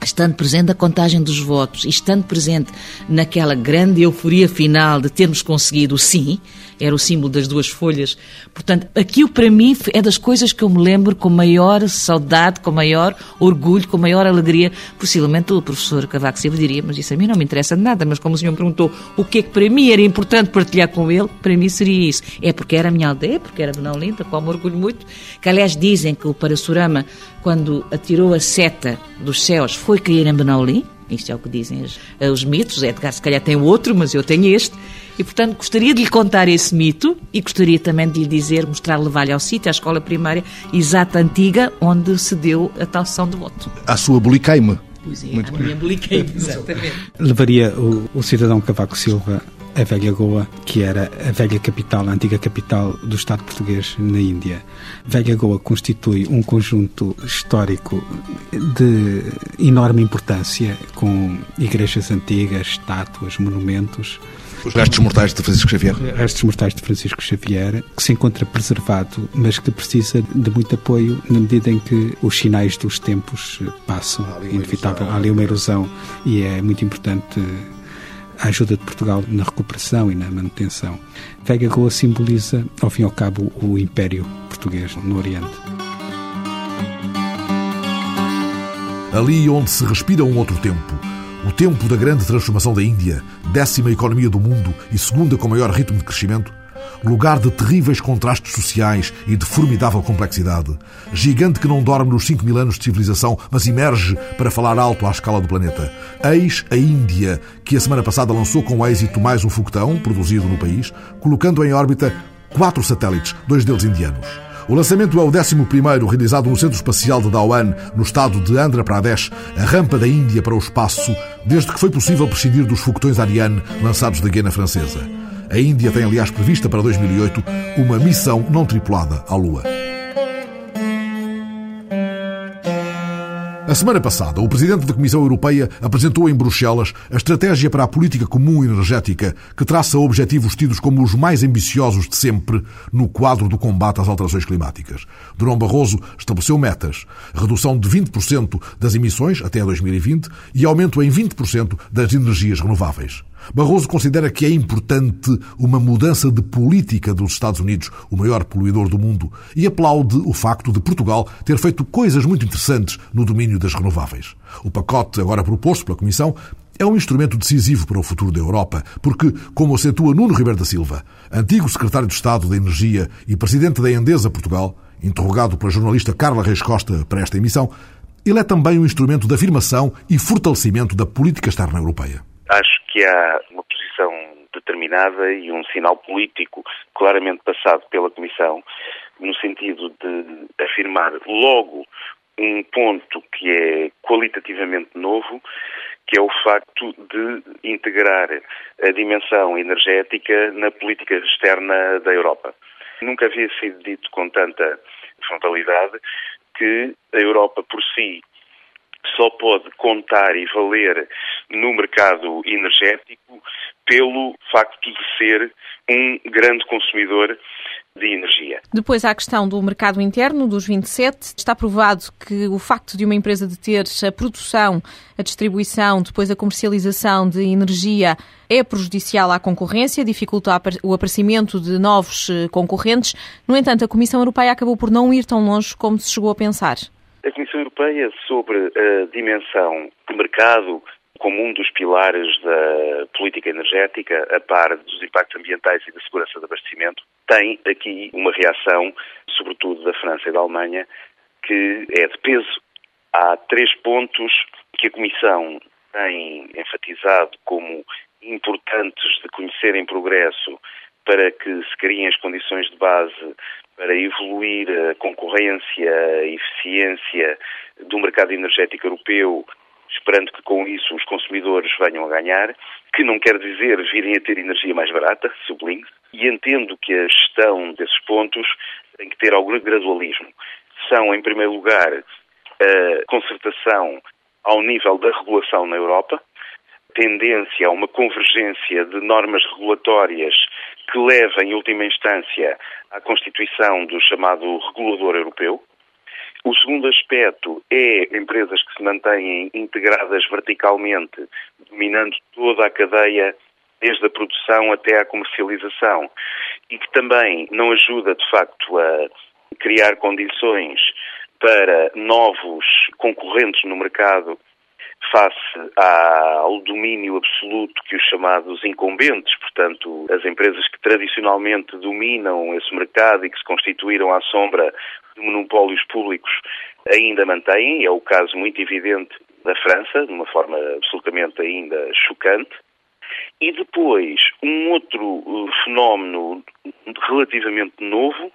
estando presente na contagem dos votos e estando presente naquela grande euforia final de termos conseguido o sim, era o símbolo das duas folhas. Portanto, aquilo para mim é das coisas que eu me lembro com maior saudade, com maior orgulho, com maior alegria. Possivelmente o professor Cavaco Silva diria, mas isso a mim não me interessa de nada, mas como o senhor me perguntou o que é que para mim era importante partilhar com ele, para mim seria isso. É porque era a minha aldeia, porque era Benão Linda, qual me orgulho muito, que aliás dizem que o Parasurama, quando atirou a seta dos céus, foi cair em Benaulim, isto é o que dizem os, os mitos. Edgar, se calhar, tem outro, mas eu tenho este. E, portanto, gostaria de lhe contar esse mito e gostaria também de lhe dizer, mostrar, levar-lhe ao sítio, à escola primária, exata antiga, onde se deu a tal sessão de voto. À sua boliqueima. Pois é, Muito a minha boliqueima, [laughs] exatamente. Levaria o, o cidadão Cavaco Silva a velha Goa, que era a velha capital, a antiga capital do Estado português na Índia. Velha Goa constitui um conjunto histórico de enorme importância, com igrejas antigas, estátuas, monumentos. Os restos mortais de Francisco Xavier. Restos mortais de Francisco Xavier, que se encontra preservado, mas que precisa de muito apoio na medida em que os sinais dos tempos passam. Inevitável, há ali uma erosão e é muito importante a ajuda de Portugal na recuperação e na manutenção. Vega Goa simboliza, ao fim e ao cabo, o Império Português no Oriente. Ali onde se respira um outro tempo, o tempo da grande transformação da Índia, décima economia do mundo e segunda com maior ritmo de crescimento, lugar de terríveis contrastes sociais e de formidável complexidade, gigante que não dorme nos 5 mil anos de civilização, mas emerge para falar alto à escala do planeta. Eis a Índia, que a semana passada lançou com êxito mais um foguetão produzido no país, colocando em órbita quatro satélites, dois deles indianos. O lançamento é o 11 realizado no Centro Espacial de Dhawan, no estado de Andhra Pradesh, a rampa da Índia para o espaço, desde que foi possível prescindir dos foguetões Ariane lançados da Guiana Francesa. A Índia tem, aliás, prevista para 2008 uma missão não tripulada à Lua. A semana passada, o presidente da Comissão Europeia apresentou em Bruxelas a estratégia para a política comum energética, que traça objetivos tidos como os mais ambiciosos de sempre no quadro do combate às alterações climáticas. Durão Barroso estabeleceu metas: redução de 20% das emissões até 2020 e aumento em 20% das energias renováveis. Barroso considera que é importante uma mudança de política dos Estados Unidos, o maior poluidor do mundo, e aplaude o facto de Portugal ter feito coisas muito interessantes no domínio das renováveis. O pacote agora proposto pela Comissão é um instrumento decisivo para o futuro da Europa, porque, como acentua Nuno Ribeiro da Silva, antigo secretário de Estado da Energia e presidente da Endesa Portugal, interrogado pela jornalista Carla Reis Costa para esta emissão, ele é também um instrumento de afirmação e fortalecimento da política externa europeia. Acho que há uma posição determinada e um sinal político claramente passado pela Comissão no sentido de afirmar logo um ponto que é qualitativamente novo, que é o facto de integrar a dimensão energética na política externa da Europa. Nunca havia sido dito com tanta frontalidade que a Europa por si só pode contar e valer no mercado energético pelo facto de ser um grande consumidor de energia. Depois há a questão do mercado interno dos 27. Está provado que o facto de uma empresa de ter a produção, a distribuição, depois a comercialização de energia é prejudicial à concorrência, dificulta o aparecimento de novos eh, concorrentes. No entanto, a Comissão Europeia acabou por não ir tão longe como se chegou a pensar. A Comissão Europeia, sobre a dimensão do mercado como um dos pilares da política energética, a par dos impactos ambientais e da segurança de abastecimento, tem aqui uma reação, sobretudo da França e da Alemanha, que é de peso. Há três pontos que a Comissão tem enfatizado como importantes de conhecer em progresso para que se criem as condições de base para evoluir a concorrência, a eficiência do mercado energético europeu esperando que com isso os consumidores venham a ganhar, que não quer dizer virem a ter energia mais barata, sublinho, e entendo que a gestão desses pontos tem que ter algum gradualismo. São, em primeiro lugar, a concertação ao nível da regulação na Europa, tendência a uma convergência de normas regulatórias que leva, em última instância, à constituição do chamado regulador europeu, o segundo aspecto é empresas que se mantêm integradas verticalmente, dominando toda a cadeia, desde a produção até à comercialização, e que também não ajuda, de facto, a criar condições para novos concorrentes no mercado face ao domínio absoluto que os chamados incumbentes, portanto, as empresas que tradicionalmente dominam esse mercado e que se constituíram à sombra de monopólios públicos, ainda mantêm. É o caso muito evidente da França, de uma forma absolutamente ainda chocante. E depois, um outro uh, fenómeno relativamente novo,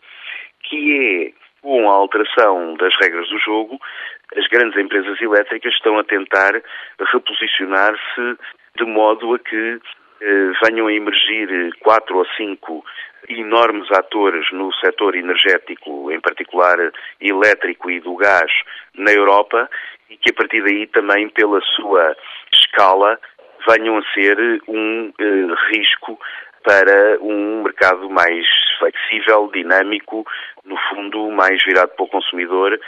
que é com a alteração das regras do jogo, as grandes empresas elétricas estão a tentar reposicionar-se de modo a que eh, venham a emergir quatro ou cinco enormes atores no setor energético, em particular elétrico e do gás, na Europa, e que a partir daí também, pela sua escala, venham a ser um eh, risco para um mercado mais flexível, dinâmico, no fundo mais virado para o consumidor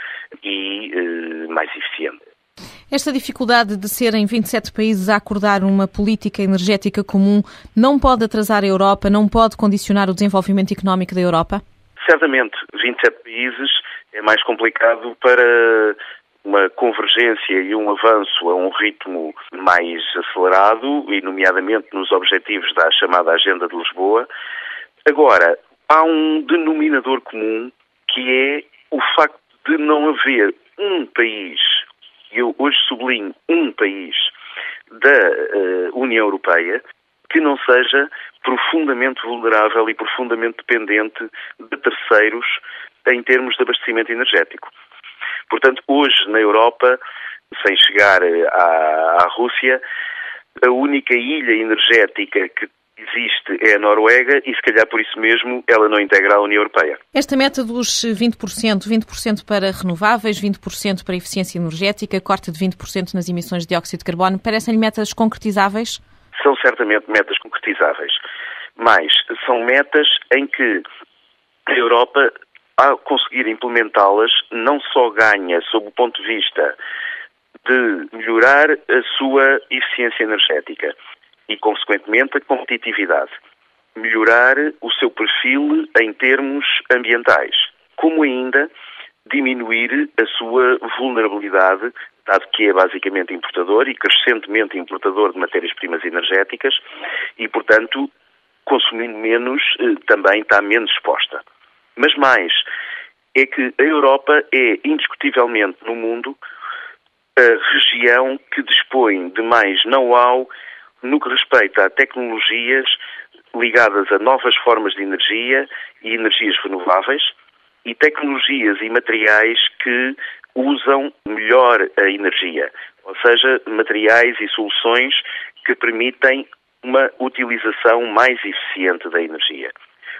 e eh, mais eficiente. Esta dificuldade de serem 27 países a acordar uma política energética comum não pode atrasar a Europa, não pode condicionar o desenvolvimento económico da Europa? Certamente, 27 países é mais complicado para uma convergência e um avanço a um ritmo mais acelerado, e nomeadamente nos objetivos da chamada Agenda de Lisboa. Agora, há um denominador comum que é o facto de não haver um país, e eu hoje sublinho um país da uh, União Europeia, que não seja profundamente vulnerável e profundamente dependente de terceiros em termos de abastecimento energético. Portanto, hoje na Europa, sem chegar eh, à, à Rússia, a única ilha energética que existe é a Noruega e, se calhar por isso mesmo, ela não integra a União Europeia. Esta meta dos 20%, 20% para renováveis, 20% para eficiência energética, corte de 20% nas emissões de dióxido de carbono, parecem-lhe metas concretizáveis? São certamente metas concretizáveis, mas são metas em que a Europa, ao conseguir implementá-las, não só ganha sob o ponto de vista de melhorar a sua eficiência energética, e, consequentemente, a competitividade. Melhorar o seu perfil em termos ambientais, como ainda diminuir a sua vulnerabilidade, dado que é basicamente importador e crescentemente importador de matérias-primas energéticas e, portanto, consumindo menos, eh, também está menos exposta. Mas mais, é que a Europa é indiscutivelmente no mundo a região que dispõe de mais know-how no que respeita a tecnologias ligadas a novas formas de energia e energias renováveis e tecnologias e materiais que usam melhor a energia, ou seja, materiais e soluções que permitem uma utilização mais eficiente da energia.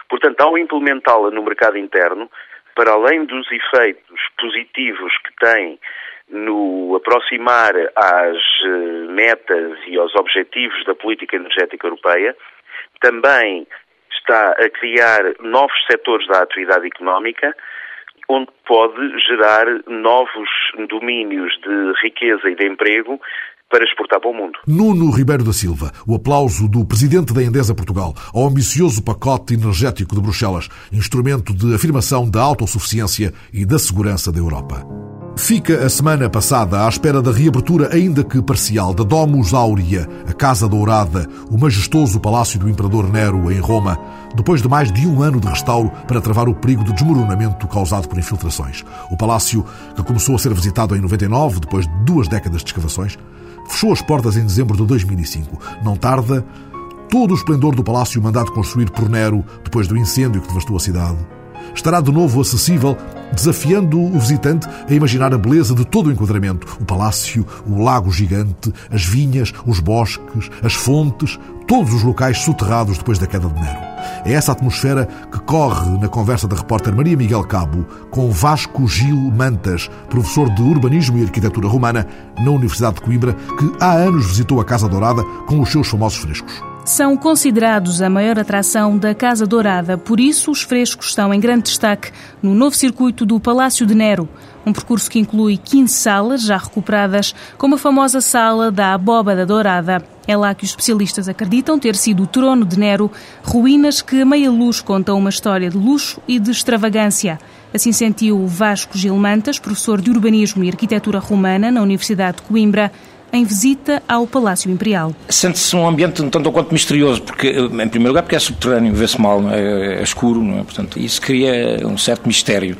Portanto, ao implementá-la no mercado interno, para além dos efeitos positivos que tem no aproximar às eh, metas e aos objetivos da política energética europeia, também está a criar novos setores da atividade económica, onde pode gerar novos domínios de riqueza e de emprego para exportar para o mundo. Nuno Ribeiro da Silva, o aplauso do presidente da Endesa Portugal ao ambicioso pacote energético de Bruxelas, instrumento de afirmação da autossuficiência e da segurança da Europa. Fica a semana passada à espera da reabertura, ainda que parcial, da Domus Aurea, a Casa Dourada, o majestoso Palácio do Imperador Nero em Roma, depois de mais de um ano de restauro para travar o perigo de desmoronamento causado por infiltrações. O palácio, que começou a ser visitado em 99, depois de duas décadas de escavações, fechou as portas em dezembro de 2005. Não tarda, todo o esplendor do palácio mandado construir por Nero depois do incêndio que devastou a cidade estará de novo acessível, desafiando o visitante a imaginar a beleza de todo o enquadramento: o palácio, o lago gigante, as vinhas, os bosques, as fontes, todos os locais soterrados depois da queda de Nero. É essa atmosfera que corre na conversa da repórter Maria Miguel Cabo com Vasco Gil Mantas, professor de Urbanismo e Arquitetura Romana na Universidade de Coimbra, que há anos visitou a Casa Dourada com os seus famosos frescos são considerados a maior atração da Casa Dourada. Por isso, os frescos estão em grande destaque no novo circuito do Palácio de Nero, um percurso que inclui 15 salas já recuperadas, como a famosa sala da Abóbada Dourada. É lá que os especialistas acreditam ter sido o trono de Nero, ruínas que a meia luz contam uma história de luxo e de extravagância. Assim sentiu Vasco Gilmantas, professor de Urbanismo e Arquitetura Romana na Universidade de Coimbra, em visita ao Palácio Imperial. Sente-se um ambiente um tanto quanto misterioso, porque, em primeiro lugar, porque é subterrâneo, vê-se mal, é? é, escuro, é? Portanto, isso cria um certo mistério.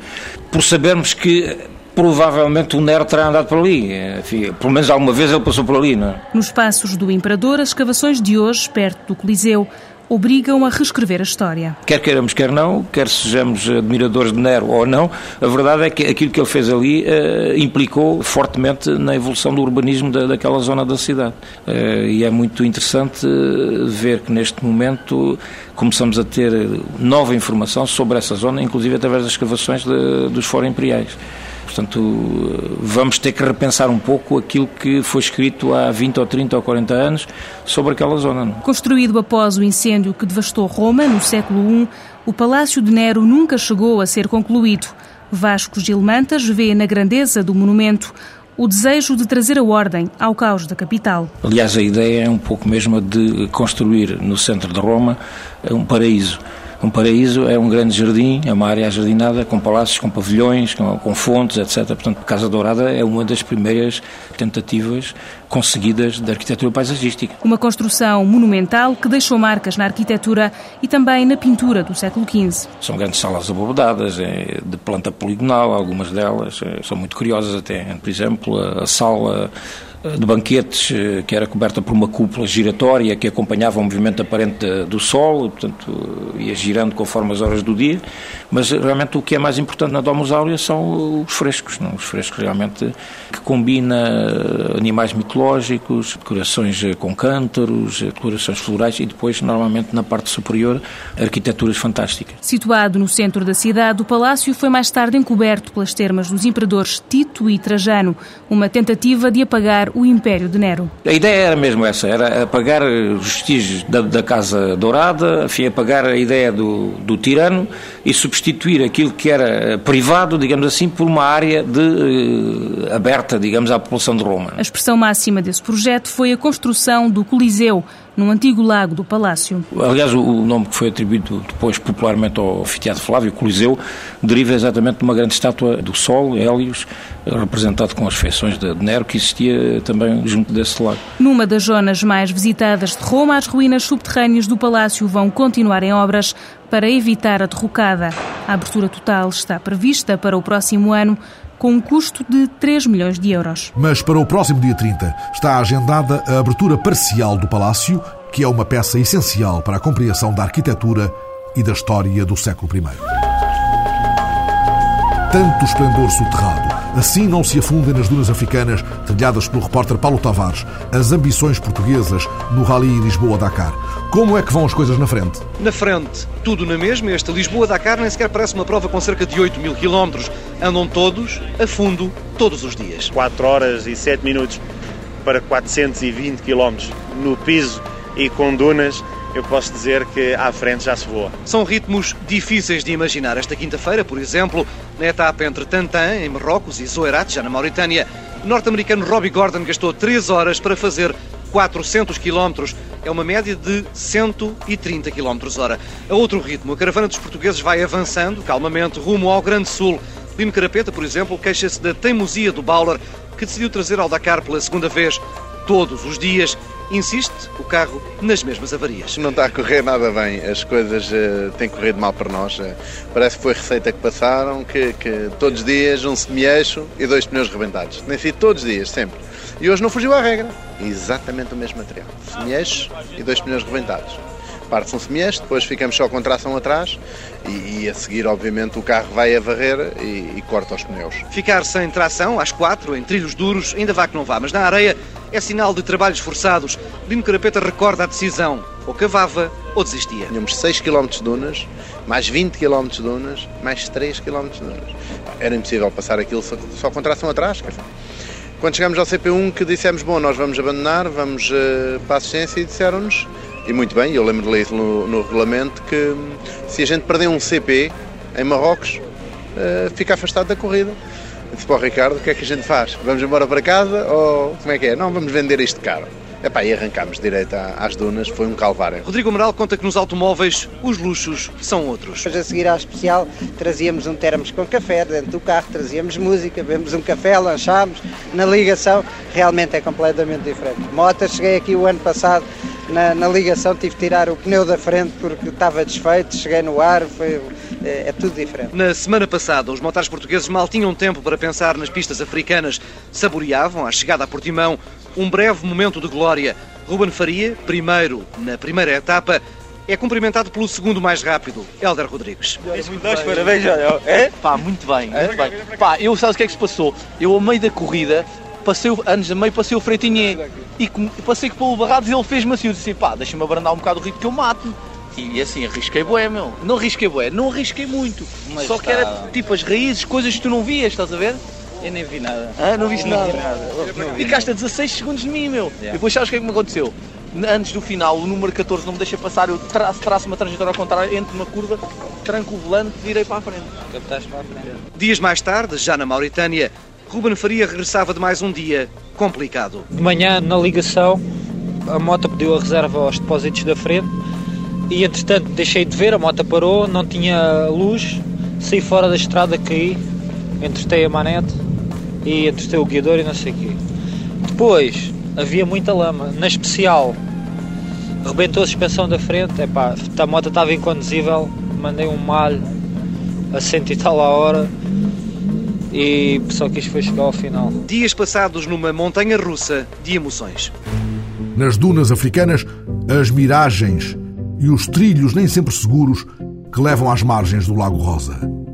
Por sabermos que provavelmente o Nero terá andado por ali. Enfim, pelo menos alguma vez ele passou por ali, não é? Nos passos do Imperador, as escavações de hoje, perto do Coliseu, obrigam a reescrever a história. Quer queiramos, quer não, quer sejamos admiradores de Nero ou não, a verdade é que aquilo que ele fez ali uh, implicou fortemente na evolução do urbanismo da, daquela zona da cidade. Uh, e é muito interessante eh, ver que neste momento começamos a ter nova informação sobre essa zona, inclusive através das escavações de, dos foros imperiais. Portanto, vamos ter que repensar um pouco aquilo que foi escrito há 20 ou 30 ou 40 anos sobre aquela zona. Não? Construído após o incêndio que devastou Roma no século I, o Palácio de Nero nunca chegou a ser concluído. Vasco Gilmantas vê na grandeza do monumento o desejo de trazer a ordem ao caos da capital. Aliás, a ideia é um pouco mesmo de construir no centro de Roma um paraíso um paraíso é um grande jardim, é uma área ajardinada com palácios, com pavilhões, com, com fontes, etc. Portanto, Casa Dourada é uma das primeiras tentativas conseguidas da arquitetura paisagística. Uma construção monumental que deixou marcas na arquitetura e também na pintura do século XV. São grandes salas abovedadas, é, de planta poligonal, algumas delas é, são muito curiosas até. Por exemplo, a sala de banquetes que era coberta por uma cúpula giratória que acompanhava o movimento aparente do Sol, portanto ia girando conforme as horas do dia, mas realmente o que é mais importante na Domus Aurea são os frescos, não? os frescos realmente que combina animais mitológicos, decorações com cântaros, decorações florais e depois normalmente na parte superior arquiteturas fantásticas. Situado no centro da cidade, o palácio foi mais tarde encoberto pelas termas dos imperadores Tito e Trajano, uma tentativa de apagar o Império de Nero. A ideia era mesmo essa, era apagar os vestígios da, da Casa Dourada, enfim, apagar a ideia do, do tirano e substituir aquilo que era privado, digamos assim, por uma área de, aberta, digamos, à população de Roma. A expressão máxima desse projeto foi a construção do Coliseu, num antigo lago do Palácio. Aliás, o nome que foi atribuído depois popularmente ao anfiteatro Flávio, Coliseu, deriva exatamente de uma grande estátua do Sol, Hélios, representado com as feições de Nero, que existia também junto desse lago. Numa das zonas mais visitadas de Roma, as ruínas subterrâneas do palácio vão continuar em obras para evitar a derrocada. A abertura total está prevista para o próximo ano, com um custo de 3 milhões de euros. Mas para o próximo dia 30 está agendada a abertura parcial do palácio, que é uma peça essencial para a compreensão da arquitetura e da história do século I. Tanto esplendor soterrado, assim não se afundem nas dunas africanas, trilhadas pelo repórter Paulo Tavares, as ambições portuguesas no Rally Lisboa-Dakar. Como é que vão as coisas na frente? Na frente, tudo na mesma. Este Lisboa-Dakar nem sequer parece uma prova com cerca de 8 mil quilómetros. Andam todos a fundo, todos os dias. 4 horas e 7 minutos para 420 quilómetros no piso e com dunas eu posso dizer que à frente já se voa. São ritmos difíceis de imaginar. Esta quinta-feira, por exemplo, na etapa entre Tantan, em Marrocos, e Zoerat, já na Mauritânia, o norte-americano Robbie Gordon gastou 3 horas para fazer 400 km. É uma média de 130 km hora. A outro ritmo, a caravana dos portugueses vai avançando calmamente rumo ao Grande Sul. Lino Carapeta, por exemplo, queixa-se da teimosia do Bauler, que decidiu trazer ao Dakar pela segunda vez todos os dias insiste o carro nas mesmas avarias. Não está a correr nada bem, as coisas uh, têm corrido mal para nós. Uh, parece que foi receita que passaram, que, que todos os dias um semi-eixo e dois pneus rebentados. Nem sido todos os dias, sempre. E hoje não fugiu à regra. Exatamente o mesmo material. Semi-eixo e dois pneus rebentados parte-se um semi-eixo, depois ficamos só com tração atrás e, e, a seguir, obviamente, o carro vai a varrer e, e, corta os pneus. Ficar sem tração às quatro, em trilhos duros, ainda vá que não vá, mas na areia é sinal de trabalhos forçados. Lino Carapeta recorda a decisão, ou cavava ou desistia. Tínhamos 6 km de dunas, mais 20 km de dunas, mais 3 km de dunas. Era impossível passar aquilo só, só com tração atrás. Quando chegámos ao CP1 que dissemos, bom, nós vamos abandonar, vamos uh, para a assistência e disseram-nos e muito bem, eu lembro de ler isso no, no, regulamento, que se a gente perder um CP em Marrocos, uh, fica afastado da corrida. Eu disse para o Ricardo, o que é que a gente faz? Vamos embora para casa ou como é que é? Não, vamos vender isto caro. Epá, e arrancámos direito às dunas, foi um calvário. Rodrigo Amaral conta que nos automóveis os luxos são outros. Hoje a seguir à especial trazíamos um termos com café dentro do carro, trazíamos música, bebemos um café, lanchámos, na ligação realmente é completamente diferente. Motas, cheguei aqui o ano passado na, na, ligação tive de tirar o pneu da frente porque estava desfeito, cheguei no ar, foi, é, é, tudo diferente. Na semana passada, os motares portugueses mal tinham tempo para pensar nas pistas africanas, saboreavam, à chegada a Portimão, um breve momento de glória. Ruben Faria, primeiro na primeira etapa, é cumprimentado pelo segundo mais rápido, Helder Rodrigues. Dois parabéns, é? Pá, muito bem, muito bem. Pá, eu sabes o que é que se passou? Eu, ao meio da corrida, passei, antes da meio, passei o Freitinho e passei pelo Barrados e ele fez-me assim, eu disse pá, deixa-me abrandar um bocado o ritmo que eu mato-me. E assim, arrisquei bué, meu. Não arrisquei bué, não arrisquei muito. Mas Só que era tipo as raízes, coisas que tu não vias, estás a ver? Eu nem vi nada. Ah, não viste não nada? Vi nada. Ficaste a 16 segundos de mim, meu. Yeah. Depois sabes o que é que me aconteceu? Antes do final, o número 14 não me deixa passar, eu traço, traço uma trajetória ao contrário, entro numa curva, tranco o volante, virei para a frente. Captaste para a frente. Dias mais tarde, já na Mauritânia, Ruben Faria regressava de mais um dia complicado. De manhã, na ligação, a moto pediu a reserva aos depósitos da frente e, entretanto, deixei de ver, a moto parou, não tinha luz, saí fora da estrada, caí, entretei a manete e entretei o guiador e não sei o quê. Depois, havia muita lama, na especial, rebentou a suspensão da frente, epá, a moto estava inconduzível, mandei um malho a cento e tal a hora, e só quis foi chegar ao final. Dias passados numa montanha russa de emoções. Nas dunas africanas, as miragens e os trilhos nem sempre seguros que levam às margens do Lago Rosa.